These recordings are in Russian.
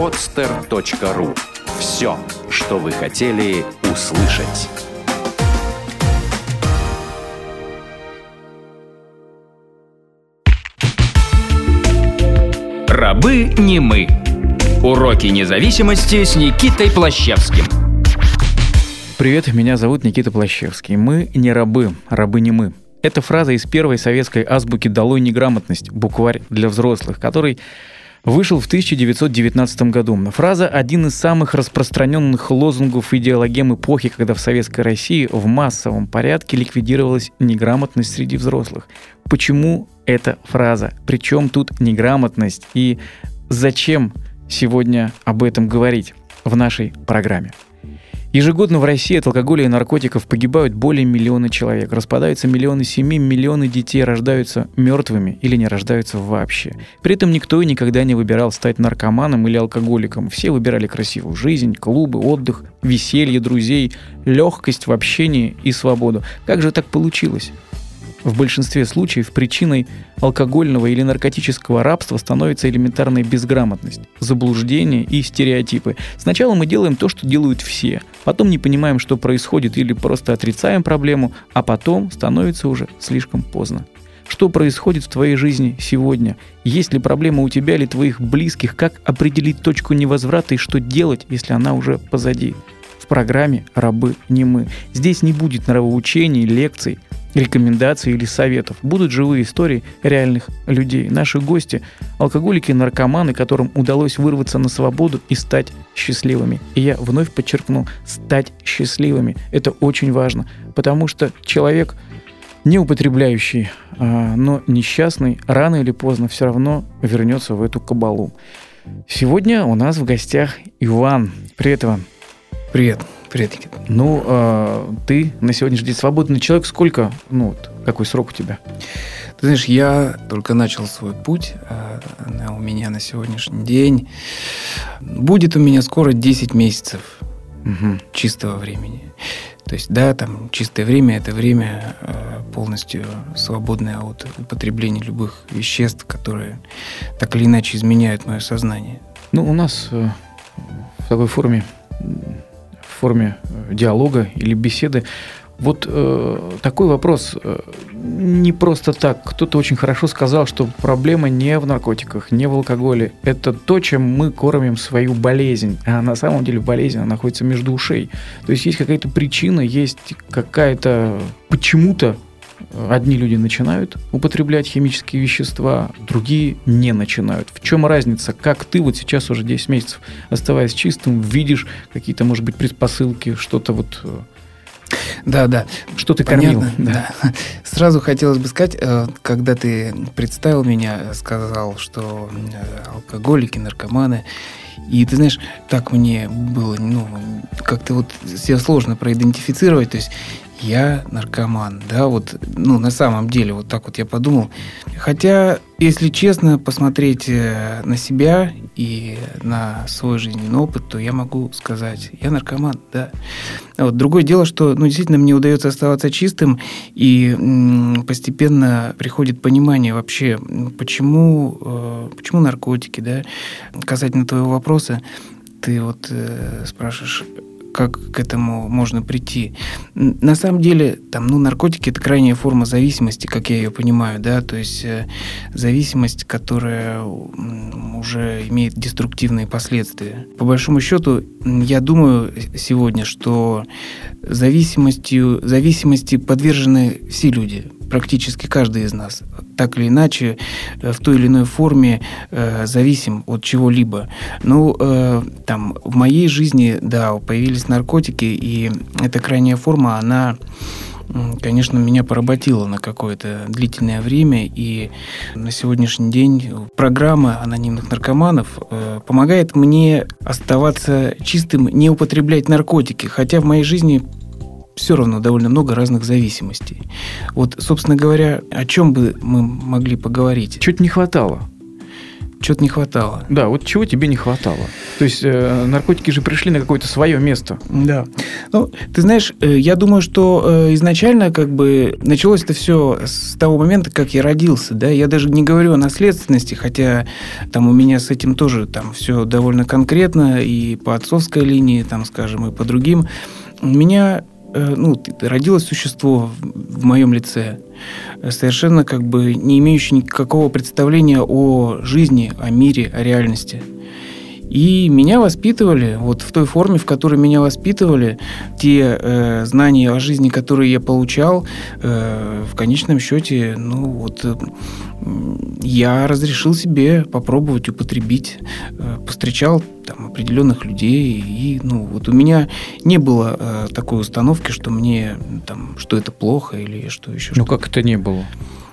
podster.ru Все, что вы хотели услышать. Рабы не мы. Уроки независимости с Никитой Плащевским. Привет, меня зовут Никита Плащевский. Мы не рабы, рабы не мы. Это фраза из первой советской азбуки «Долой неграмотность», букварь для взрослых, который вышел в 1919 году. Фраза – один из самых распространенных лозунгов идеологем эпохи, когда в Советской России в массовом порядке ликвидировалась неграмотность среди взрослых. Почему эта фраза? Причем тут неграмотность? И зачем сегодня об этом говорить в нашей программе? Ежегодно в России от алкоголя и наркотиков погибают более миллиона человек. Распадаются миллионы семей, миллионы детей рождаются мертвыми или не рождаются вообще. При этом никто и никогда не выбирал стать наркоманом или алкоголиком. Все выбирали красивую жизнь, клубы, отдых, веселье друзей, легкость в общении и свободу. Как же так получилось? В большинстве случаев причиной алкогольного или наркотического рабства становится элементарная безграмотность, заблуждение и стереотипы. Сначала мы делаем то, что делают все, потом не понимаем, что происходит или просто отрицаем проблему, а потом становится уже слишком поздно. Что происходит в твоей жизни сегодня? Есть ли проблема у тебя или твоих близких? Как определить точку невозврата и что делать, если она уже позади? В программе «Рабы не мы». Здесь не будет нравоучений, лекций – рекомендаций или советов. Будут живые истории реальных людей. Наши гости – алкоголики и наркоманы, которым удалось вырваться на свободу и стать счастливыми. И я вновь подчеркну, стать счастливыми. Это очень важно, потому что человек, не употребляющий, а, но несчастный, рано или поздно все равно вернется в эту кабалу. Сегодня у нас в гостях Иван. Привет, Иван. Привет. Привет, Никита. Ну, э, ты на сегодняшний день свободный человек. Сколько, ну, вот, какой срок у тебя? Ты знаешь, я только начал свой путь. А у меня на сегодняшний день будет у меня скоро 10 месяцев угу. чистого времени. То есть, да, там чистое время – это время э, полностью свободное от употребления любых веществ, которые так или иначе изменяют мое сознание. Ну, у нас э, в такой форме форме э, диалога или беседы. Вот э, такой вопрос э, не просто так. Кто-то очень хорошо сказал, что проблема не в наркотиках, не в алкоголе. Это то, чем мы кормим свою болезнь. А на самом деле болезнь она находится между ушей. То есть есть какая-то причина, есть какая-то почему-то одни люди начинают употреблять химические вещества, другие не начинают. В чем разница? Как ты вот сейчас уже 10 месяцев, оставаясь чистым, видишь какие-то, может быть, предпосылки, что-то вот... Э, да, да. Что ты Понятно, кормил? Да. да. Сразу хотелось бы сказать, э, когда ты представил меня, сказал, что э, алкоголики, наркоманы, и ты знаешь, так мне было, ну, как-то вот себя сложно проидентифицировать. То есть я наркоман, да, вот, ну, на самом деле, вот так вот я подумал. Хотя, если честно посмотреть э, на себя и на свой жизненный опыт, то я могу сказать, я наркоман, да. Вот. Другое дело, что, ну, действительно, мне удается оставаться чистым, и м, постепенно приходит понимание вообще, почему, э, почему наркотики, да. Касательно твоего вопроса, ты вот э, спрашиваешь, как к этому можно прийти. На самом деле, там, ну, наркотики – это крайняя форма зависимости, как я ее понимаю, да, то есть э, зависимость, которая уже имеет деструктивные последствия. По большому счету, я думаю сегодня, что зависимостью, зависимости подвержены все люди, практически каждый из нас так или иначе э, в той или иной форме э, зависим от чего-либо. Ну, э, там, в моей жизни, да, появились наркотики, и эта крайняя форма, она конечно, меня поработила на какое-то длительное время, и на сегодняшний день программа анонимных наркоманов э, помогает мне оставаться чистым, не употреблять наркотики, хотя в моей жизни все равно довольно много разных зависимостей. Вот, собственно говоря, о чем бы мы могли поговорить? Чуть не хватало. Что-то не хватало. Да, вот чего тебе не хватало? То есть э, наркотики же пришли на какое-то свое место. Да. Ну, ты знаешь, э, я думаю, что э, изначально как бы началось это все с того момента, как я родился, да. Я даже не говорю о наследственности, хотя там у меня с этим тоже там все довольно конкретно и по отцовской линии, там, скажем, и по другим. У меня ну, родилось существо в моем лице, совершенно как бы не имеющее никакого представления о жизни, о мире, о реальности. И меня воспитывали, вот в той форме, в которой меня воспитывали, те э, знания о жизни, которые я получал, э, в конечном счете, ну вот э, я разрешил себе попробовать употребить, э, постречал там определенных людей, и ну вот у меня не было э, такой установки, что мне там, что это плохо или что еще. Ну как это не было?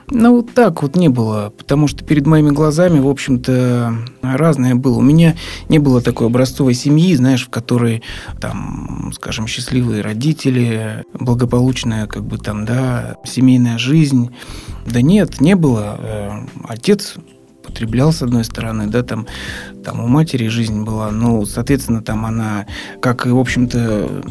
Ну, так вот не было, потому что перед моими глазами, в общем-то, разное было. У меня не было такой образцовой семьи, знаешь, в которой, там, скажем, счастливые родители, благополучная, как бы там, да, семейная жизнь. Да нет, не было. Э, отец потреблял, с одной стороны, да, там, там у матери жизнь была, ну, соответственно, там она, как и, в общем-то,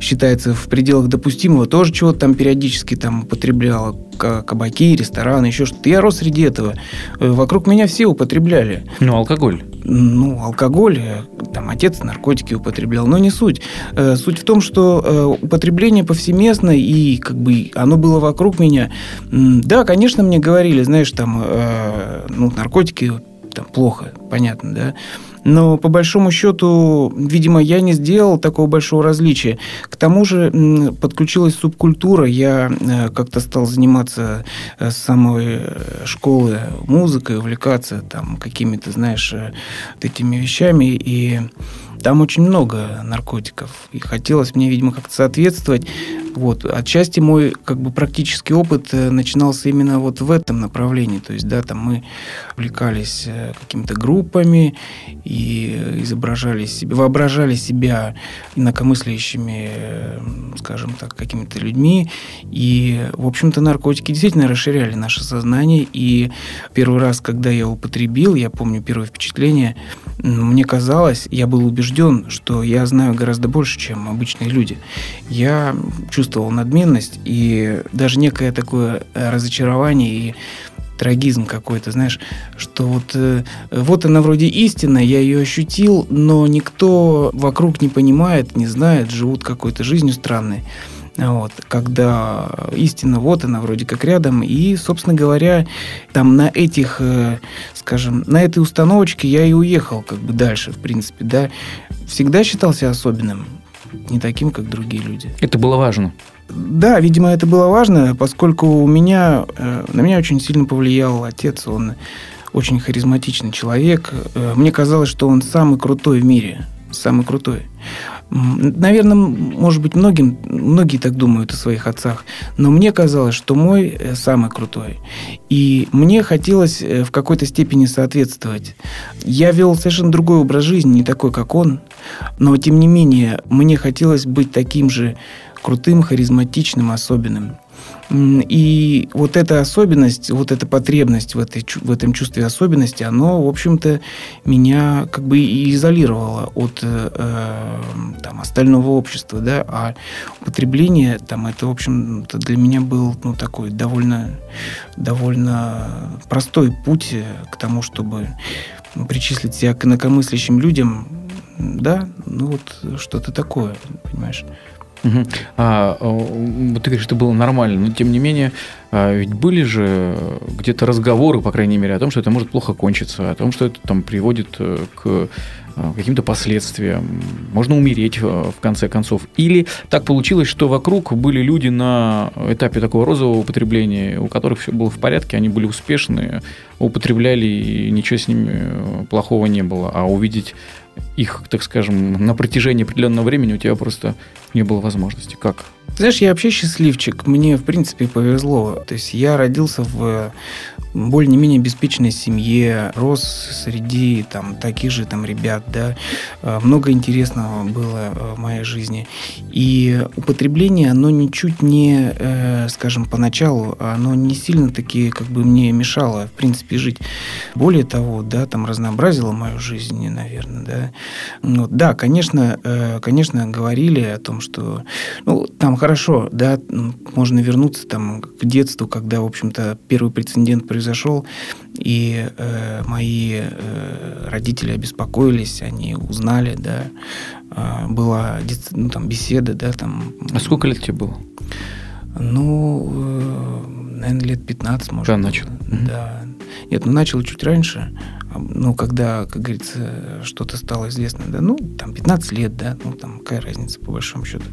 считается в пределах допустимого, тоже чего-то там периодически там употребляла, кабаки, рестораны, еще что-то. Я рос среди этого. Э, вокруг меня все употребляли. Ну, алкоголь? Ну, алкоголь, э, там отец наркотики употреблял, но не суть. Э, суть в том, что употребление повсеместно, и как бы оно было вокруг меня. Да, конечно, мне говорили, знаешь, там, ну, наркотики там плохо, понятно, да. Но по большому счету, видимо, я не сделал такого большого различия. К тому же подключилась субкультура. Я э, как-то стал заниматься э, с самой э, школы музыкой, увлекаться там какими-то, знаешь, этими вещами. И там очень много наркотиков. И хотелось мне, видимо, как-то соответствовать. Вот. Отчасти мой как бы практический опыт э, начинался именно вот в этом направлении. То есть, да, там мы увлекались э, какими-то группами и изображали себя, воображали себя инакомыслящими, э, скажем так, какими-то людьми. И, в общем-то, наркотики действительно расширяли наше сознание. И первый раз, когда я употребил, я помню первое впечатление, мне казалось, я был убежден, что я знаю гораздо больше, чем обычные люди. Я чувствовал надменность и даже некое такое разочарование и трагизм какой-то, знаешь, что вот, э, вот она вроде истина, я ее ощутил, но никто вокруг не понимает, не знает, живут какой-то жизнью странной. Вот, когда истина вот она вроде как рядом. И, собственно говоря, там на этих, э, скажем, на этой установочке я и уехал как бы дальше, в принципе, да. Всегда считался особенным, не таким, как другие люди. Это было важно. Да, видимо, это было важно, поскольку у меня, э, на меня очень сильно повлиял отец. Он очень харизматичный человек. Э, мне казалось, что он самый крутой в мире. Самый крутой. Наверное, может быть, многим, многие так думают о своих отцах, но мне казалось, что мой э, самый крутой. И мне хотелось э, в какой-то степени соответствовать. Я вел совершенно другой образ жизни, не такой, как он, но тем не менее мне хотелось быть таким же крутым, харизматичным, особенным. И вот эта особенность, вот эта потребность в, этой, в этом чувстве особенности, оно, в общем-то, меня как бы и изолировало от э, э, там, остального общества, да, а употребление, там, это, в общем-то, для меня был, ну, такой довольно, довольно простой путь к тому, чтобы причислить себя к инакомыслящим людям, да, ну, вот что-то такое, понимаешь. Угу. А, вот ты говоришь, это было нормально, но тем не менее, а, ведь были же где-то разговоры, по крайней мере, о том, что это может плохо кончиться, о том, что это там приводит э, к а, каким-то последствиям, можно умереть э, в конце концов. Или так получилось, что вокруг были люди на этапе такого розового употребления, у которых все было в порядке, они были успешны, употребляли, и ничего с ними э, плохого не было. А увидеть их, так скажем, на протяжении определенного времени у тебя просто не было возможности. Как? Знаешь, я вообще счастливчик. Мне, в принципе, повезло. То есть я родился в более-менее обеспеченной семье, рос среди там таких же там ребят, да, э, много интересного было в моей жизни. И употребление, оно ничуть не, э, скажем, поначалу, оно не сильно таки как бы мне мешало, в принципе, жить. Более того, да, там разнообразило мою жизнь, наверное, да. Вот, да, конечно, э, конечно, говорили о том, что, ну, там хорошо, да, можно вернуться там к детству, когда, в общем-то, первый прецедент произошел, и э, мои э, родители обеспокоились, они узнали, да, э, была ну, там беседа, да, там. А сколько лет тебе было? Ну, э, наверное, лет 15, может. Когда начал? Да. Нет, ну начал чуть раньше, ну, когда, как говорится, что-то стало известно, да, ну, там, 15 лет, да, ну, там, какая разница, по большому счету.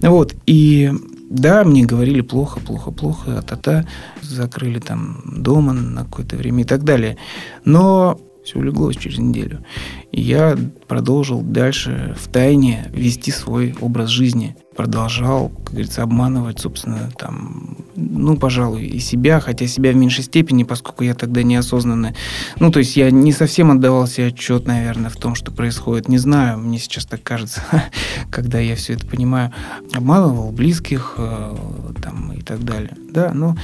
Вот, и да, мне говорили плохо, плохо, плохо, а-та-та, закрыли там дома на какое-то время и так далее. Но все улеглось через неделю. И я продолжил дальше в тайне вести свой образ жизни. Продолжал, как говорится, обманывать, собственно, там, ну, пожалуй, и себя, хотя себя в меньшей степени, поскольку я тогда неосознанно, ну, то есть я не совсем отдавал себе отчет, наверное, в том, что происходит. Не знаю, мне сейчас так кажется, когда я все это понимаю. Обманывал близких, э, там, и так далее. Да, но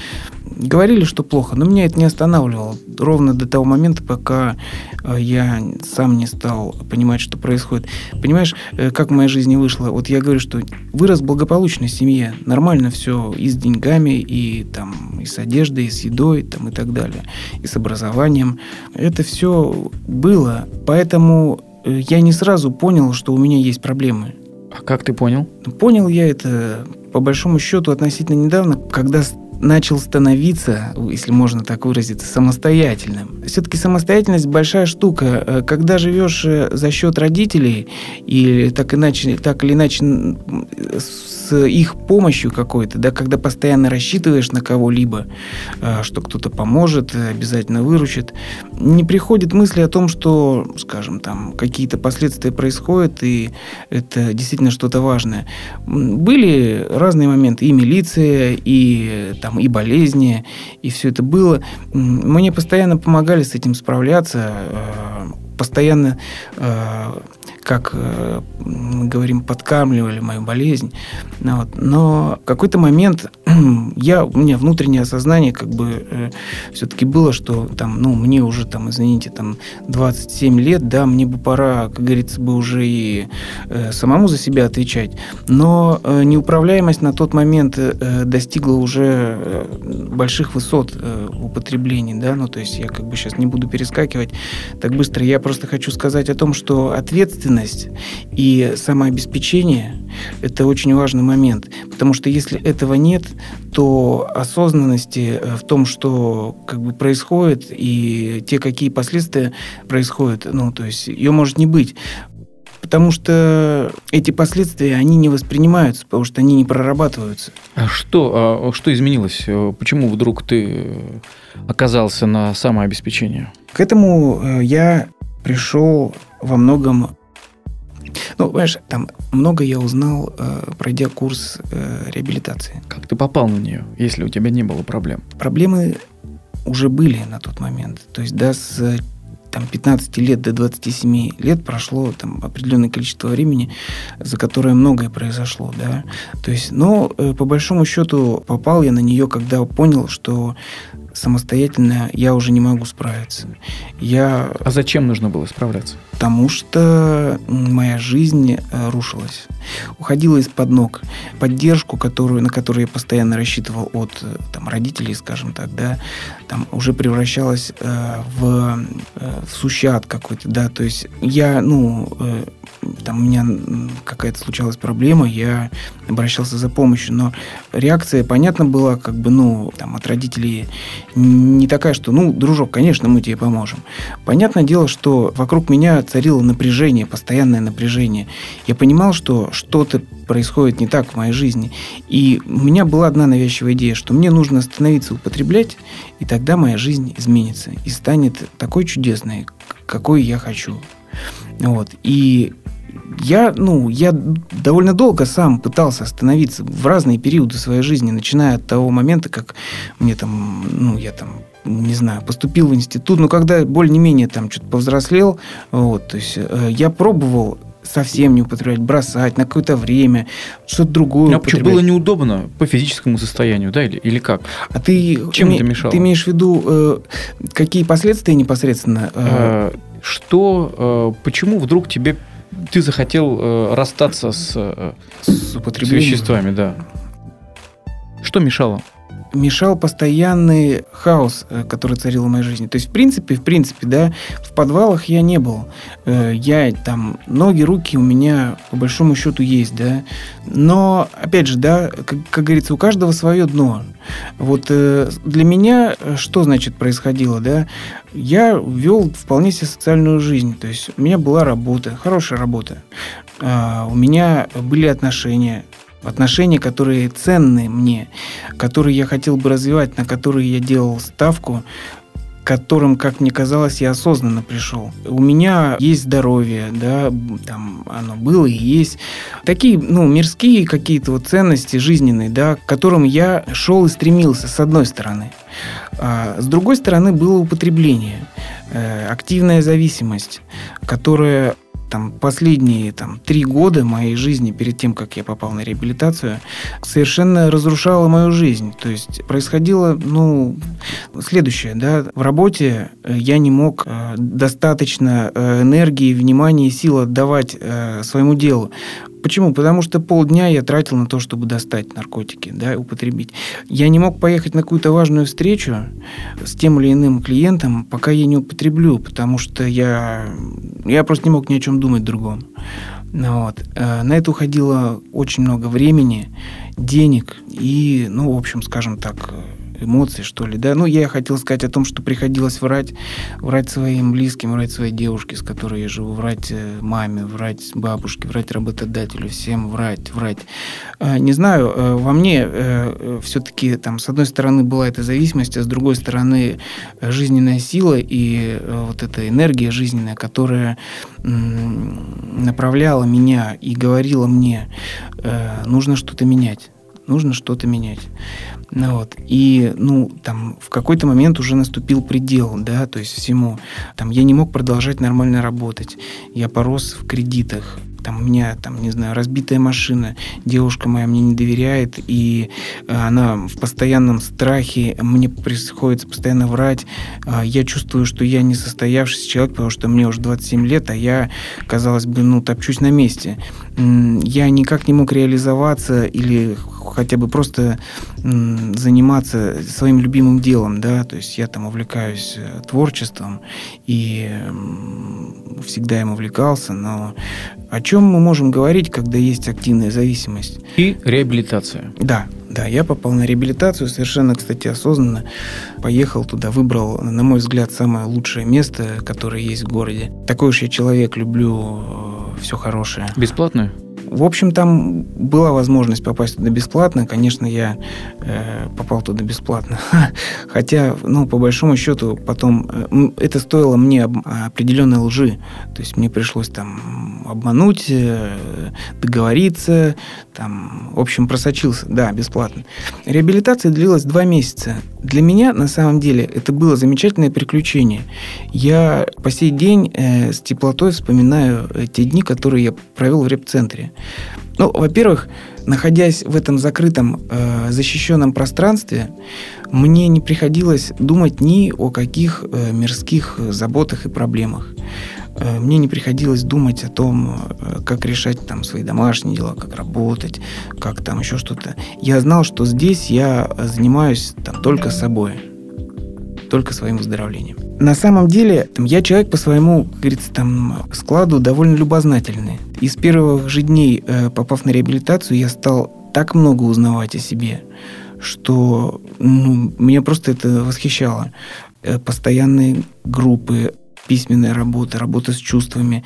говорили, что плохо, но меня это не останавливало. Ровно до того момента, пока э, я сам не стал понимать, что происходит. Понимаешь, э, как в моей жизни вышло? Вот я говорю, что вырос в благополучной семье, нормально все и с деньгами, и там и с одеждой, и с едой, там и так далее, и с образованием. Это все было, поэтому э, я не сразу понял, что у меня есть проблемы. А как ты понял? Понял я это по большому счету относительно недавно, когда начал становиться, если можно так выразиться, самостоятельным. Все-таки самостоятельность большая штука. Э, когда живешь э, за счет родителей или так иначе, так или иначе с их помощью какой-то, да, когда постоянно рассчитываешь на кого-либо, э, что кто-то поможет, обязательно выручит, не приходит мысли о том, что, скажем, там какие-то последствия происходят, и это действительно что-то важное. Были разные моменты, и милиция, и там и болезни, и все это было. Мне постоянно помогали с этим справляться, э, постоянно как э, говорим, подкармливали мою болезнь. Вот. Но в какой-то момент я, у меня внутреннее осознание как бы э, все-таки было, что там, ну, мне уже там, извините, там 27 лет, да, мне бы пора, как говорится, бы уже и э, самому за себя отвечать. Но э, неуправляемость на тот момент э, достигла уже э, больших высот э, в употреблении, да, ну, то есть я как бы сейчас не буду перескакивать так быстро. Я просто хочу сказать о том, что ответственность и самообеспечение – это очень важный момент. Потому что если этого нет, то осознанности э, в том, что как бы происходит, и те, какие последствия происходят, ну, то есть ее может не быть потому что эти последствия, они не воспринимаются, потому что они не прорабатываются. А что, а что изменилось? Почему вдруг ты оказался на самообеспечении? К этому э, я пришел во многом ну, понимаешь, там много я узнал, э, пройдя курс э, реабилитации. Как ты попал на нее, если у тебя не было проблем? Проблемы уже были на тот момент. То есть, да, с там, 15 лет до 27 лет прошло там, определенное количество времени, за которое многое произошло. Да? То есть, но э, по большому счету попал я на нее, когда понял, что самостоятельно я уже не могу справиться. Я... А зачем нужно было справляться? Потому что моя жизнь э, рушилась. Уходила из-под ног. Поддержку, которую, на которую я постоянно рассчитывал от э, там, родителей, скажем так, да, там уже превращалась э, в, э, в сущат какой-то, да, то есть я, ну, э, там у меня какая-то случалась проблема, я обращался за помощью, но реакция, понятно, была как бы, ну, там, от родителей не такая, что, ну, дружок, конечно, мы тебе поможем. Понятное дело, что вокруг меня царило напряжение, постоянное напряжение. Я понимал, что что-то происходит не так в моей жизни. И у меня была одна навязчивая идея, что мне нужно остановиться употреблять, и тогда моя жизнь изменится и станет такой чудесной, какой я хочу. Вот. И я, ну, я довольно долго сам пытался остановиться в разные периоды своей жизни, начиная от того момента, как мне там, ну, я там не знаю, поступил в институт, но когда более-менее там что-то повзрослел, вот, то есть э, я пробовал совсем не употреблять, бросать на какое-то время, что-то другое. А почему было неудобно по физическому состоянию, да, или, или как? А ты чем име, это мешало? Ты имеешь в виду э, какие последствия непосредственно? Э, что, э, почему вдруг тебе ты захотел э, расстаться с, э, с, с веществами, да? Что мешало? Мешал постоянный хаос, э, который царил в моей жизни. То есть, в принципе, в принципе, да, в подвалах я не был. Э, я там, ноги, руки у меня по большому счету есть, да. Но, опять же, да, как, как говорится, у каждого свое дно. Вот э, для меня что, значит, происходило, да? Я вел вполне себе социальную жизнь. То есть, у меня была работа, хорошая работа. А, у меня были отношения, отношения, которые ценны мне, которые я хотел бы развивать, на которые я делал ставку, которым, как мне казалось, я осознанно пришел. У меня есть здоровье, да, там оно было и есть. Такие, ну, мирские какие-то вот ценности жизненные, да, к которым я шел и стремился, с одной стороны. А с другой стороны, было употребление, э, активная зависимость, которая там, последние там, три года моей жизни, перед тем, как я попал на реабилитацию, совершенно разрушала мою жизнь. То есть происходило, ну, следующее, да, в работе э, я не мог э, достаточно э, энергии, внимания и сил отдавать своему делу. Почему? Потому что полдня я тратил на то, чтобы достать наркотики, да, употребить. Я не мог поехать на какую-то важную встречу с тем или иным клиентом, пока я не употреблю, потому что я, я просто не мог ни о чем думать другом. Ну вот. Э, на это уходило очень много времени, денег и, ну, в общем, скажем так, эмоций, что ли, да. Ну, я хотел сказать о том, что приходилось врать, врать своим близким, врать своей девушке, с которой я живу, врать э, маме, врать бабушке, врать работодателю, всем врать, врать. А, не знаю, э, во мне э, все-таки там с одной стороны была эта зависимость, а с другой стороны жизненная сила и вот эта энергия жизненная, которая направляла меня и говорила мне, нужно что-то менять нужно что-то менять. Ну, вот. И, ну, там, в какой-то момент уже наступил предел, да, то есть всему. Там, я не мог продолжать нормально работать. Я порос в кредитах там у меня, там, не знаю, разбитая машина, девушка моя мне не доверяет, и э, она в постоянном страхе, мне приходится постоянно врать, а, я чувствую, что я не состоявшийся человек, потому что мне уже 27 лет, а я, казалось бы, ну, топчусь на месте. Я никак не мог реализоваться или хотя бы просто заниматься своим любимым делом, да, то есть я там увлекаюсь э, творчеством и всегда им увлекался, но о чем мы можем говорить, когда есть активная зависимость? И реабилитация. Да, да, я попал на реабилитацию совершенно, кстати, осознанно. Поехал туда, выбрал, на мой взгляд, самое лучшее место, которое есть в городе. Такой уж я человек, люблю э, все хорошее. Бесплатное? В общем, там была возможность попасть туда бесплатно. Конечно, я э, попал туда бесплатно. Хотя, ну, по большому счету, потом э, это стоило мне определенной лжи. То есть мне пришлось там обмануть, э, договориться, там, в общем, просочился. Да, бесплатно. Реабилитация длилась два месяца. Для меня, на самом деле, это было замечательное приключение. Я по сей день э, с теплотой вспоминаю те дни, которые я провел в реп-центре. Ну, во-первых, находясь в этом закрытом, э, защищенном пространстве, мне не приходилось думать ни о каких э, мирских заботах и проблемах. Э, мне не приходилось думать о том, э, как решать там свои домашние дела, как работать, как там еще что-то. Я знал, что здесь я занимаюсь там только собой, только своим выздоровлением. На самом деле, там, я человек по своему, как говорится, там, складу довольно любознательный. И с первых же дней, э, попав на реабилитацию, я стал так много узнавать о себе, что ну, меня просто это восхищало. Э, постоянные группы, письменная работа, работа с чувствами,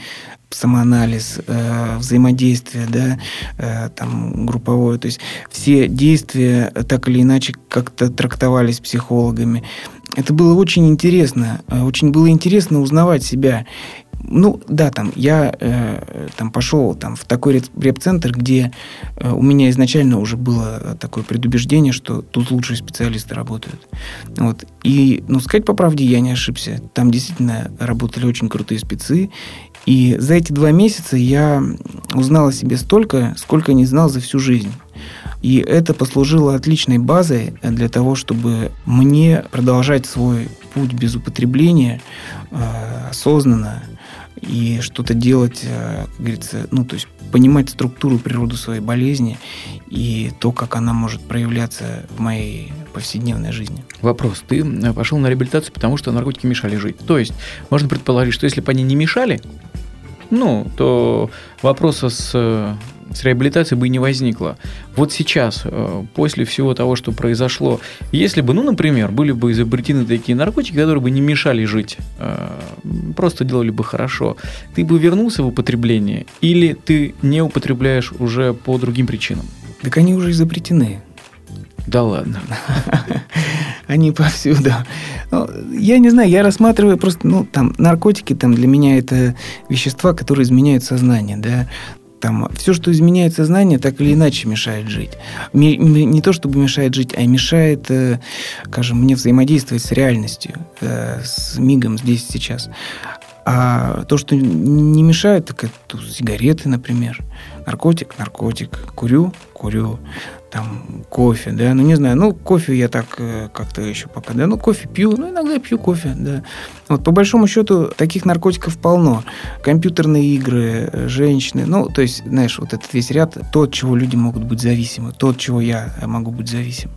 самоанализ, э, взаимодействие, да, там групповое, то есть все действия так или иначе как-то трактовались психологами. Это было очень интересно, э, очень было интересно узнавать себя. ну, да, там, я э, там пошел там, в такой реп-центр, где э, у меня изначально уже было такое предубеждение, что тут лучшие специалисты работают. Вот. И, ну, сказать по правде, я не ошибся. Там действительно работали очень крутые спецы. И за эти два месяца я узнал о себе столько, сколько не знал за всю жизнь. И это послужило отличной базой для того, чтобы мне продолжать свой путь без употребления э, осознанно и что-то делать, э, как говорится, ну, то есть понимать структуру, природу своей болезни и то, как она может проявляться в моей повседневной жизни. Вопрос. Ты э, пошел на реабилитацию, потому что наркотики мешали жить. То есть, можно предположить, что если бы они не мешали, ну, то вопроса с с реабилитацией бы и не возникло. Вот сейчас, э, после всего того, что произошло, если бы, ну, например, были бы изобретены такие наркотики, которые бы не мешали жить, э, просто делали бы хорошо, ты бы вернулся в употребление или ты не употребляешь уже по другим причинам? Так они уже изобретены. Да ладно. Они повсюду. Ну, я не знаю, я рассматриваю просто, ну, там, наркотики, там, для меня это вещества, которые изменяют сознание, да. Там все, что изменяет сознание, так или иначе мешает жить. Не, то чтобы мешает жить, а мешает, э, скажем, мне взаимодействовать с реальностью, э, с мигом здесь сейчас. А то, что не мешает, так это сигареты, например. Наркотик, наркотик. Курю, курю там кофе, да, ну не знаю, ну кофе я так э, как-то еще пока, да, ну кофе пью, ну иногда пью кофе, да. Вот по большому счету таких наркотиков полно. Компьютерные игры, э, женщины, ну то есть, знаешь, вот этот весь ряд, то, от чего люди могут быть зависимы, то, от чего я могу быть зависим.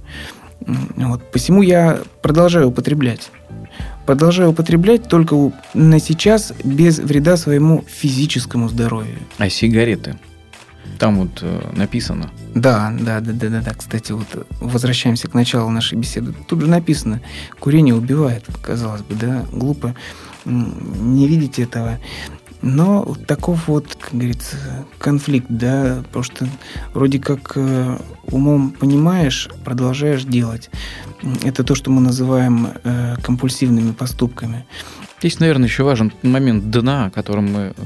Вот. Посему я продолжаю употреблять. Продолжаю употреблять только на сейчас без вреда своему физическому здоровью. А сигареты? Там вот э, написано. Да, да, да, да, да, да. Кстати, вот возвращаемся к началу нашей беседы. Тут же написано, курение убивает, казалось бы, да, глупо не видеть этого. Но таков вот, как говорится, конфликт, да, потому что вроде как э, умом понимаешь, продолжаешь делать. Это то, что мы называем э, компульсивными поступками. Здесь, наверное, еще важен момент дна, о котором мы э,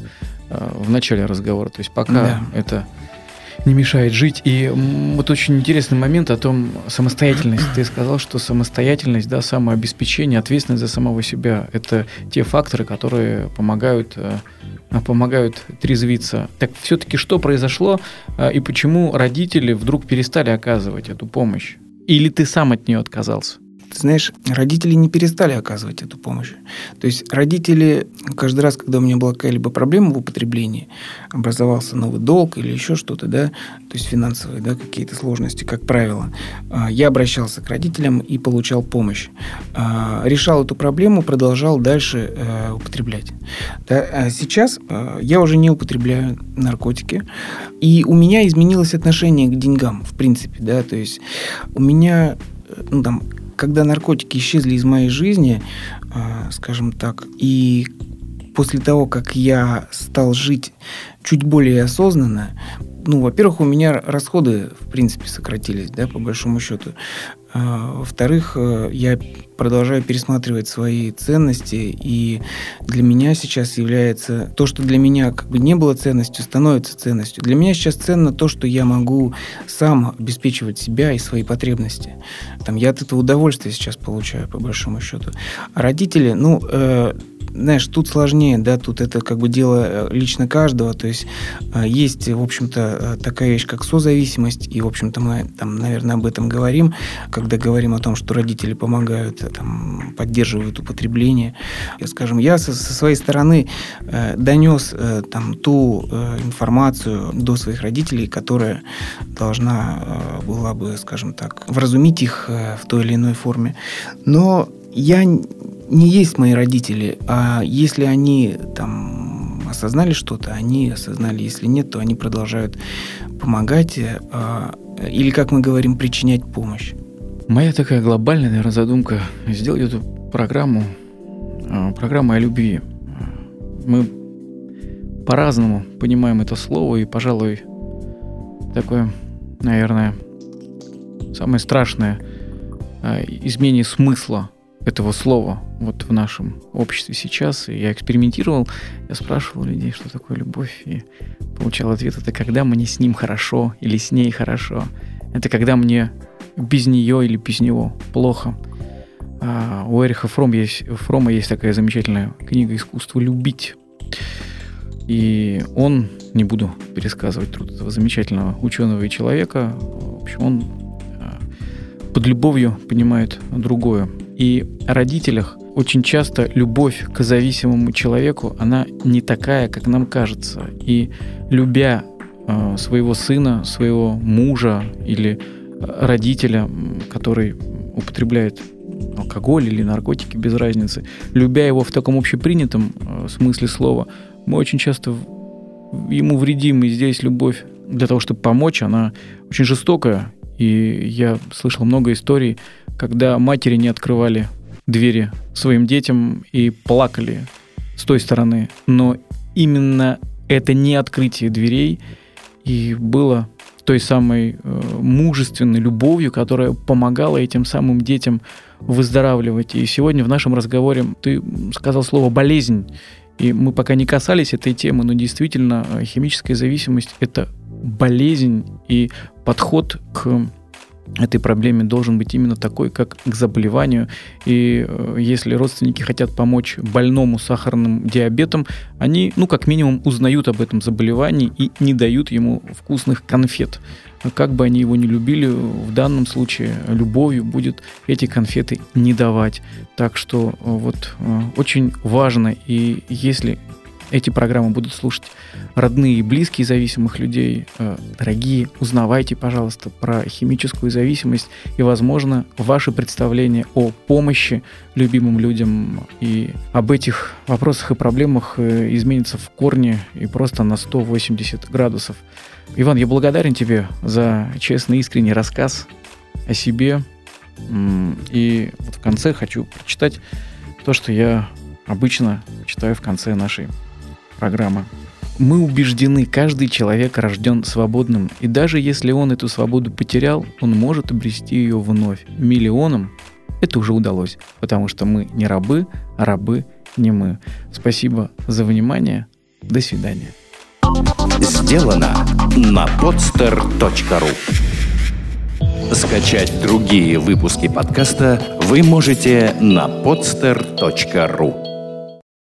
в начале разговора. То есть пока да. это не мешает жить. И вот очень интересный момент о том самостоятельность. Ты сказал, что самостоятельность, да, самообеспечение, ответственность за самого себя – это те факторы, которые помогают э, помогают трезвиться. Так все-таки что произошло э, и почему родители вдруг перестали оказывать эту помощь? Или ты сам от нее отказался? Ты знаешь, родители не перестали оказывать эту помощь. То есть родители каждый раз, когда у меня была какая-либо проблема в употреблении, образовался новый долг или еще что-то, да, то есть финансовые, да, какие-то сложности, как правило, а, я обращался к родителям и получал помощь. А, решал эту проблему, продолжал дальше э, употреблять. А сейчас я уже не употребляю наркотики, и у меня изменилось отношение к деньгам, в принципе, да, то есть у меня э, ну, там, когда наркотики исчезли из моей жизни, а, скажем так, и после того, как я стал жить чуть более осознанно, ну, во-первых, у меня расходы, в принципе, сократились, да, по большому счету. А, во-вторых, э, я продолжаю пересматривать свои ценности, и для меня сейчас является то, что для меня как бы не было ценностью, становится ценностью. Для меня сейчас ценно то, что я могу сам обеспечивать себя и свои потребности. Там, я от этого удовольствие сейчас получаю, по большому счету. А родители, ну, э, знаешь, тут сложнее, да, тут это как бы дело э, лично каждого, то есть э, есть, в общем-то, э, такая вещь, как созависимость, и, в общем-то, мы там, наверное, об этом говорим, когда говорим о том, что родители помогают, там, поддерживают употребление. Я, скажем, я со, со своей стороны э, донес э, там ту э, информацию до своих родителей, которая должна э, была бы, скажем так, вразумить их э, в той или иной форме. Но я не есть мои родители, а если они там осознали что-то, они осознали, если нет, то они продолжают помогать а, или, как мы говорим, причинять помощь. Моя такая глобальная, наверное, задумка сделать эту программу, а, программу о любви. Мы по-разному понимаем это слово, и, пожалуй, такое, наверное, самое страшное а, изменение смысла этого слова вот в нашем обществе сейчас. И я экспериментировал, я спрашивал людей, что такое любовь, и получал ответ, это когда мне с ним хорошо или с ней хорошо. Это когда мне без нее или без него плохо. А у Эриха Фром есть, Фрома есть такая замечательная книга «Искусство любить». И он, не буду пересказывать труд этого замечательного ученого и человека, в общем, он а, под любовью понимает другое. И родителях очень часто любовь к зависимому человеку, она не такая, как нам кажется. И любя э, своего сына, своего мужа или родителя, который употребляет алкоголь или наркотики, без разницы, любя его в таком общепринятом э, смысле слова, мы очень часто ему вредим, и здесь любовь для того, чтобы помочь, она очень жестокая. И я слышал много историй, когда матери не открывали двери своим детям и плакали с той стороны. Но именно это не открытие дверей и было той самой э, мужественной любовью, которая помогала этим самым детям выздоравливать. И сегодня в нашем разговоре ты сказал слово «болезнь». И мы пока не касались этой темы, но действительно э, химическая зависимость – это болезнь и подход к этой проблеме должен быть именно такой, как к заболеванию. И э, если родственники хотят помочь больному сахарным диабетом, они, ну, как минимум, узнают об этом заболевании и не дают ему вкусных конфет. Как бы они его не любили, в данном случае любовью будет эти конфеты не давать. Так что э, вот э, очень важно, и если эти программы будут слушать родные и близкие зависимых людей. Э, дорогие, узнавайте, пожалуйста, про химическую зависимость и, возможно, ваши представления о помощи любимым людям и об этих вопросах и проблемах э, изменится в корне и просто на 180 градусов. Иван, я благодарен тебе за честный, искренний рассказ о себе. И вот в конце хочу прочитать то, что я обычно читаю в конце нашей программы. Мы убеждены, каждый человек рожден свободным, и даже если он эту свободу потерял, он может обрести ее вновь. Миллионам это уже удалось, потому что мы не рабы, а рабы не мы. Спасибо за внимание. До свидания. Сделано на podster.ru Скачать другие выпуски подкаста вы можете на podster.ru